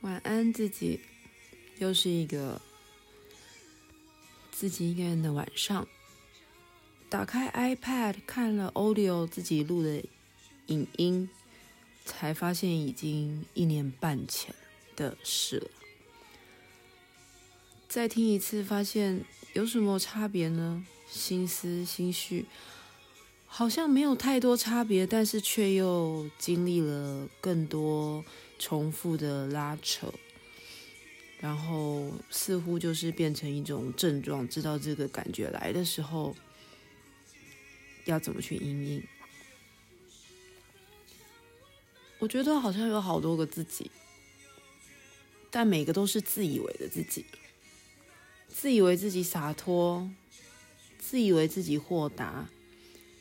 晚安，自己。又是一个自己一个人的晚上。打开 iPad 看了 Audio 自己录的影音，才发现已经一年半前的事了。再听一次，发现有什么差别呢？心思心绪好像没有太多差别，但是却又经历了更多重复的拉扯，然后似乎就是变成一种症状。知道这个感觉来的时候，要怎么去应应？我觉得好像有好多个自己，但每个都是自以为的自己。自以为自己洒脱，自以为自己豁达，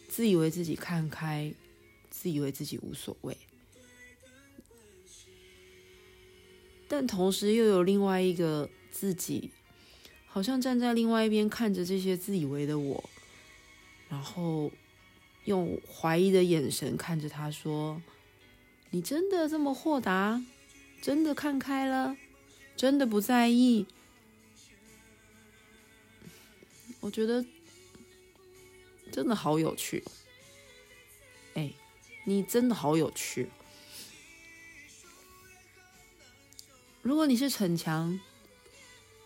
自以为自己看开，自以为自己无所谓。但同时又有另外一个自己，好像站在另外一边看着这些自以为的我，然后用怀疑的眼神看着他说：“你真的这么豁达？真的看开了？真的不在意？”我觉得真的好有趣，哎，你真的好有趣。如果你是逞强，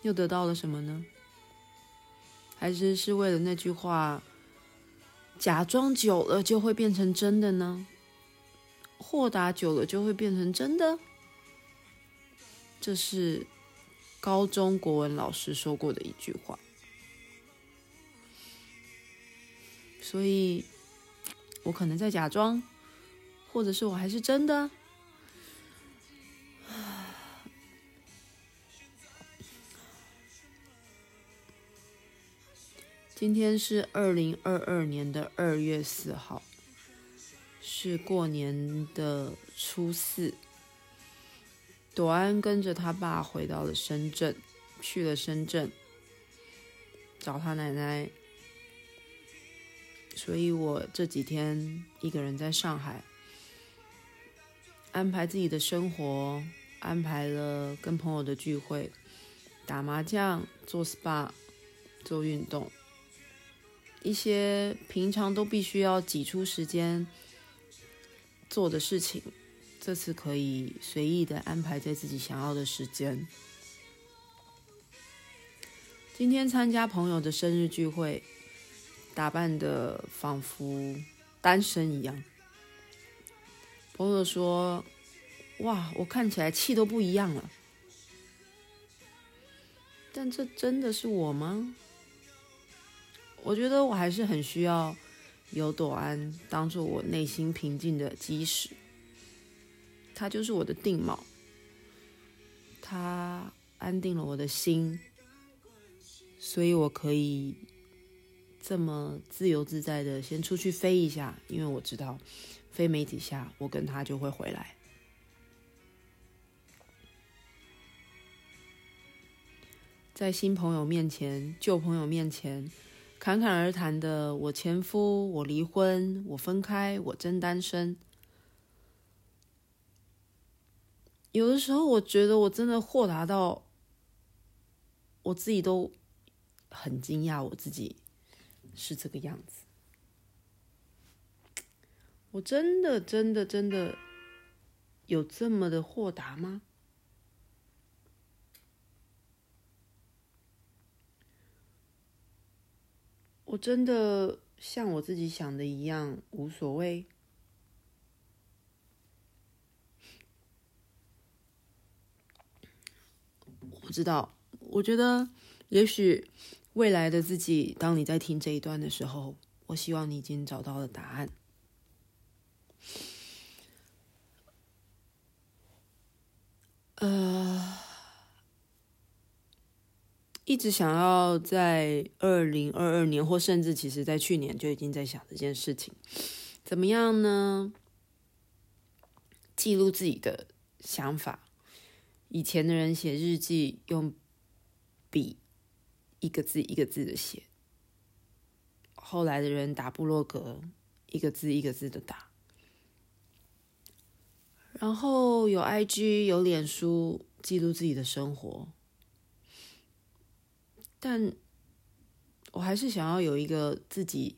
又得到了什么呢？还是是为了那句话，假装久了就会变成真的呢？豁达久了就会变成真的？这是高中国文老师说过的一句话。所以，我可能在假装，或者是我还是真的。今天是二零二二年的二月四号，是过年的初四。朵安跟着他爸回到了深圳，去了深圳找他奶奶。所以我这几天一个人在上海，安排自己的生活，安排了跟朋友的聚会，打麻将、做 SPA、做运动，一些平常都必须要挤出时间做的事情，这次可以随意的安排在自己想要的时间。今天参加朋友的生日聚会。打扮的仿佛单身一样。朋友说：“哇，我看起来气都不一样了。”但这真的是我吗？我觉得我还是很需要有朵安当做我内心平静的基石。它就是我的定锚，它安定了我的心，所以我可以。这么自由自在的先出去飞一下，因为我知道飞没几下，我跟他就会回来。在新朋友面前、旧朋友面前侃侃而谈的，我前夫，我离婚，我分开，我真单身。有的时候，我觉得我真的豁达到我自己都很惊讶，我自己。是这个样子，我真的真的真的有这么的豁达吗？我真的像我自己想的一样无所谓？我不知道，我觉得也许。未来的自己，当你在听这一段的时候，我希望你已经找到了答案。一直想要在二零二二年，或甚至其实在去年就已经在想这件事情，怎么样呢？记录自己的想法。以前的人写日记用笔。一个字一个字的写，后来的人打部落格，一个字一个字的打，然后有 IG 有脸书，记录自己的生活，但我还是想要有一个自己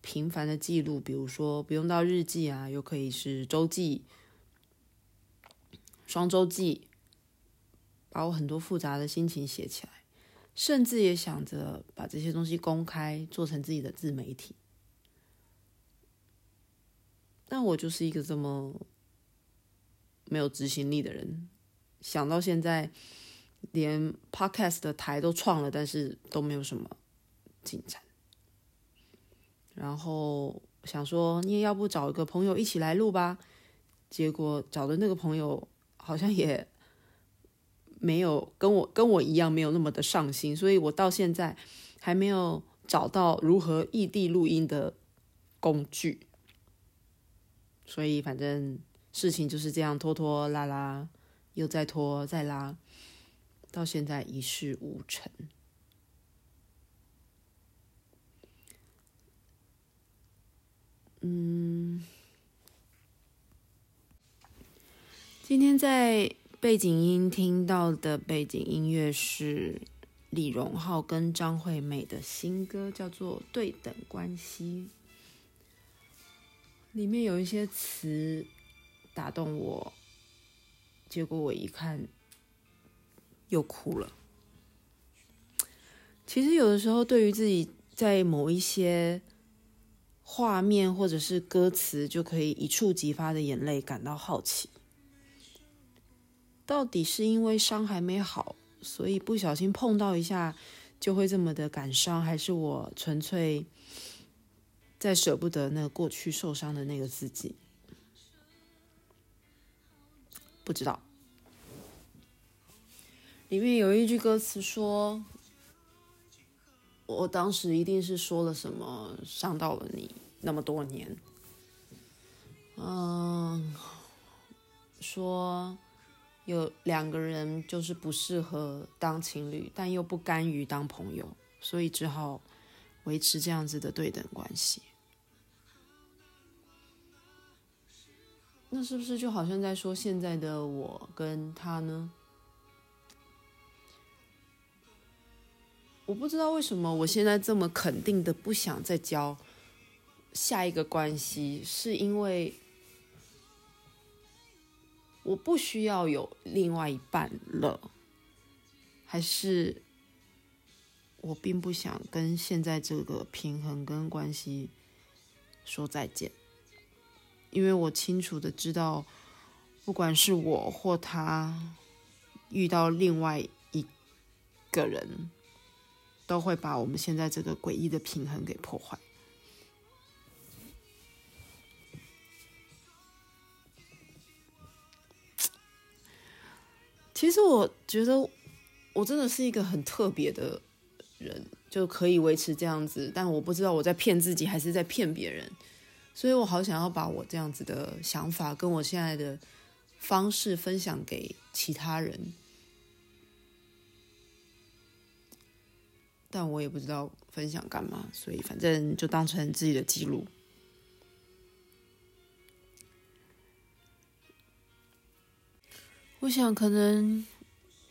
平凡的记录，比如说不用到日记啊，又可以是周记、双周记，把我很多复杂的心情写起来，甚至也想着把这些东西公开，做成自己的自媒体。但我就是一个这么没有执行力的人。想到现在，连 podcast 的台都创了，但是都没有什么进展。然后想说，你也要不找一个朋友一起来录吧？结果找的那个朋友好像也没有跟我跟我一样没有那么的上心，所以我到现在还没有找到如何异地录音的工具。所以反正事情就是这样拖拖拉拉。又再拖再拉，到现在一事无成。嗯，今天在背景音听到的背景音乐是李荣浩跟张惠妹的新歌，叫做《对等关系》，里面有一些词打动我。结果我一看，又哭了。其实有的时候，对于自己在某一些画面或者是歌词，就可以一触即发的眼泪感到好奇。到底是因为伤还没好，所以不小心碰到一下就会这么的感伤，还是我纯粹在舍不得那过去受伤的那个自己？不知道，里面有一句歌词说：“我当时一定是说了什么伤到了你那么多年。”嗯，说有两个人就是不适合当情侣，但又不甘于当朋友，所以只好维持这样子的对等关系。那是不是就好像在说现在的我跟他呢？我不知道为什么我现在这么肯定的不想再交下一个关系，是因为我不需要有另外一半了，还是我并不想跟现在这个平衡跟关系说再见？因为我清楚的知道，不管是我或他遇到另外一个人，都会把我们现在这个诡异的平衡给破坏。其实我觉得我真的是一个很特别的人，就可以维持这样子，但我不知道我在骗自己还是在骗别人。所以我好想要把我这样子的想法跟我现在的方式分享给其他人，但我也不知道分享干嘛，所以反正就当成自己的记录。我想可能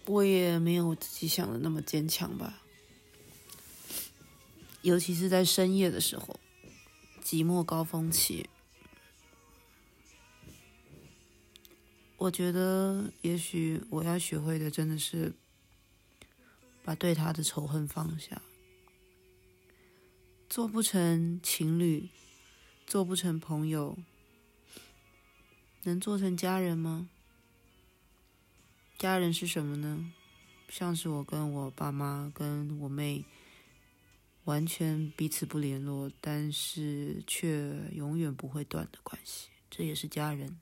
我也没有自己想的那么坚强吧，尤其是在深夜的时候。寂寞高峰期，我觉得也许我要学会的真的是把对他的仇恨放下。做不成情侣，做不成朋友，能做成家人吗？家人是什么呢？像是我跟我爸妈，跟我妹。完全彼此不联络，但是却永远不会断的关系，这也是家人。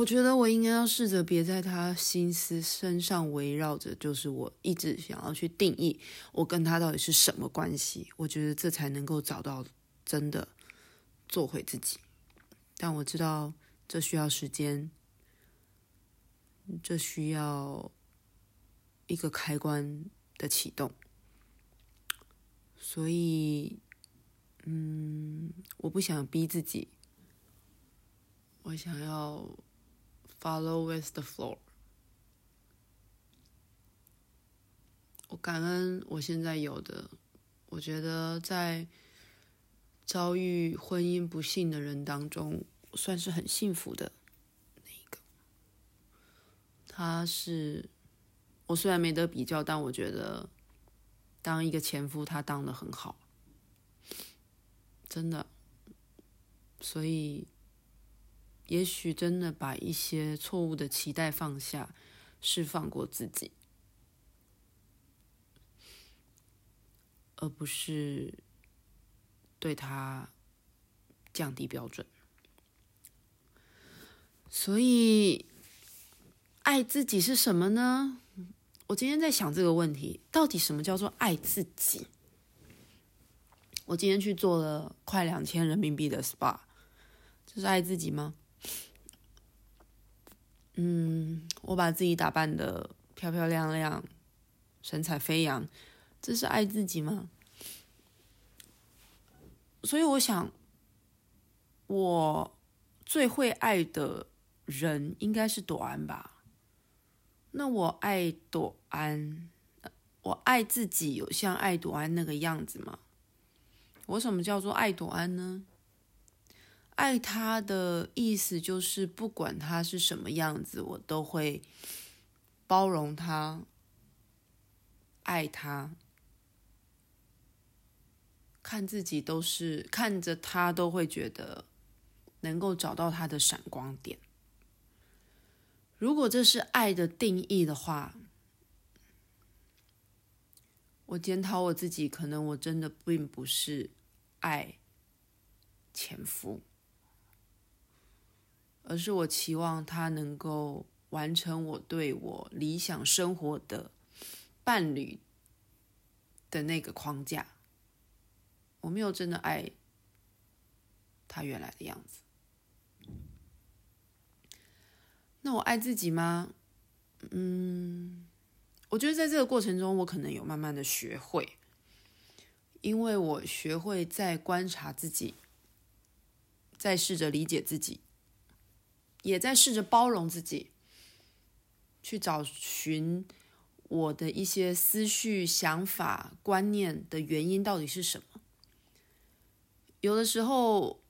我觉得我应该要试着别在他心思身上围绕着，就是我一直想要去定义我跟他到底是什么关系。我觉得这才能够找到真的做回自己。但我知道这需要时间。这需要一个开关的启动，所以，嗯，我不想逼自己，我想要 follow with the flow。我感恩我现在有的，我觉得在遭遇婚姻不幸的人当中，算是很幸福的那一个。他是我虽然没得比较，但我觉得当一个前夫，他当的很好，真的。所以，也许真的把一些错误的期待放下，释放过自己，而不是对他降低标准。所以，爱自己是什么呢？我今天在想这个问题：到底什么叫做爱自己？我今天去做了快两千人民币的 SPA。这是爱自己吗？嗯，我把自己打扮的漂漂亮亮，神采飞扬，这是爱自己吗？所以我想，我最会爱的人应该是朵安吧？那我爱朵安，我爱自己有像爱朵安那个样子吗？我什么叫做爱朵安呢？爱他的意思就是，不管他是什么样子，我都会包容他，爱他，看自己都是看着他都会觉得能够找到他的闪光点。如果这是爱的定义的话，我检讨我自己，可能我真的并不是爱前夫。而是我期望他能够完成我对我理想生活的伴侣的那个框架。我没有真的爱他原来的样子。那我爱自己吗？嗯，我觉得在这个过程中，我可能有慢慢的学会，因为我学会在观察自己，在试着理解自己。也在试着包容自己，去找寻我的一些思绪、想法、观念的原因到底是什么。有的时候，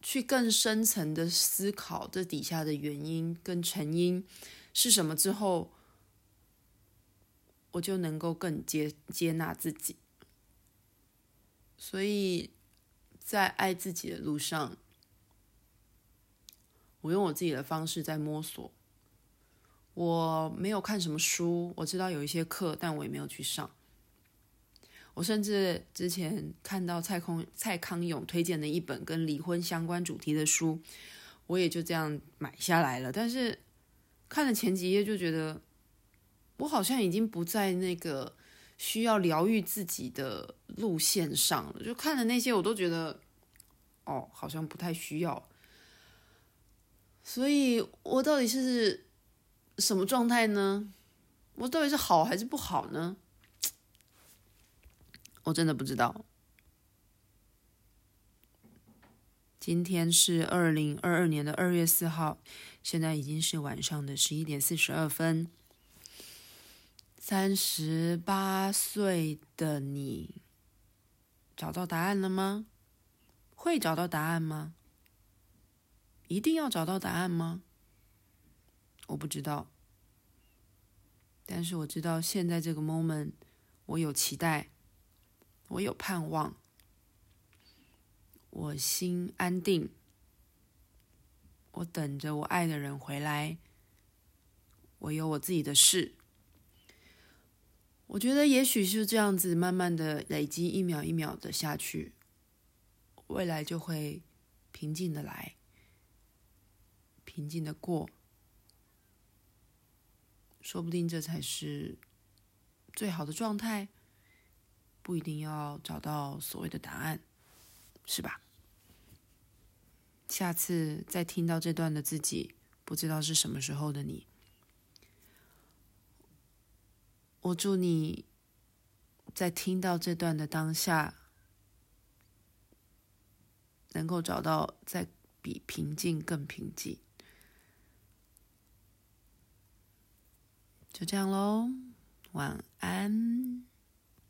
去更深层的思考这底下的原因跟成因是什么之后，我就能够更接接纳自己。所以在爱自己的路上。我用我自己的方式在摸索，我没有看什么书，我知道有一些课，但我也没有去上。我甚至之前看到蔡康蔡康永推荐的一本跟离婚相关主题的书，我也就这样买下来了。但是看了前几页就觉得，我好像已经不在那个需要疗愈自己的路线上了。就看了那些，我都觉得，哦，好像不太需要。所以我到底是什么状态呢？我到底是好还是不好呢？我真的不知道。今天是二零二二年的二月四号，现在已经是晚上的十一点四十二分。三十八岁的你，找到答案了吗？会找到答案吗？一定要找到答案吗？我不知道，但是我知道现在这个 moment，我有期待，我有盼望，我心安定，我等着我爱的人回来，我有我自己的事。我觉得也许是这样子，慢慢的累积，一秒一秒的下去，未来就会平静的来。平静的过，说不定这才是最好的状态。不一定要找到所谓的答案，是吧？下次再听到这段的自己，不知道是什么时候的你，我祝你在听到这段的当下，能够找到在比平静更平静。就这样喽，晚安。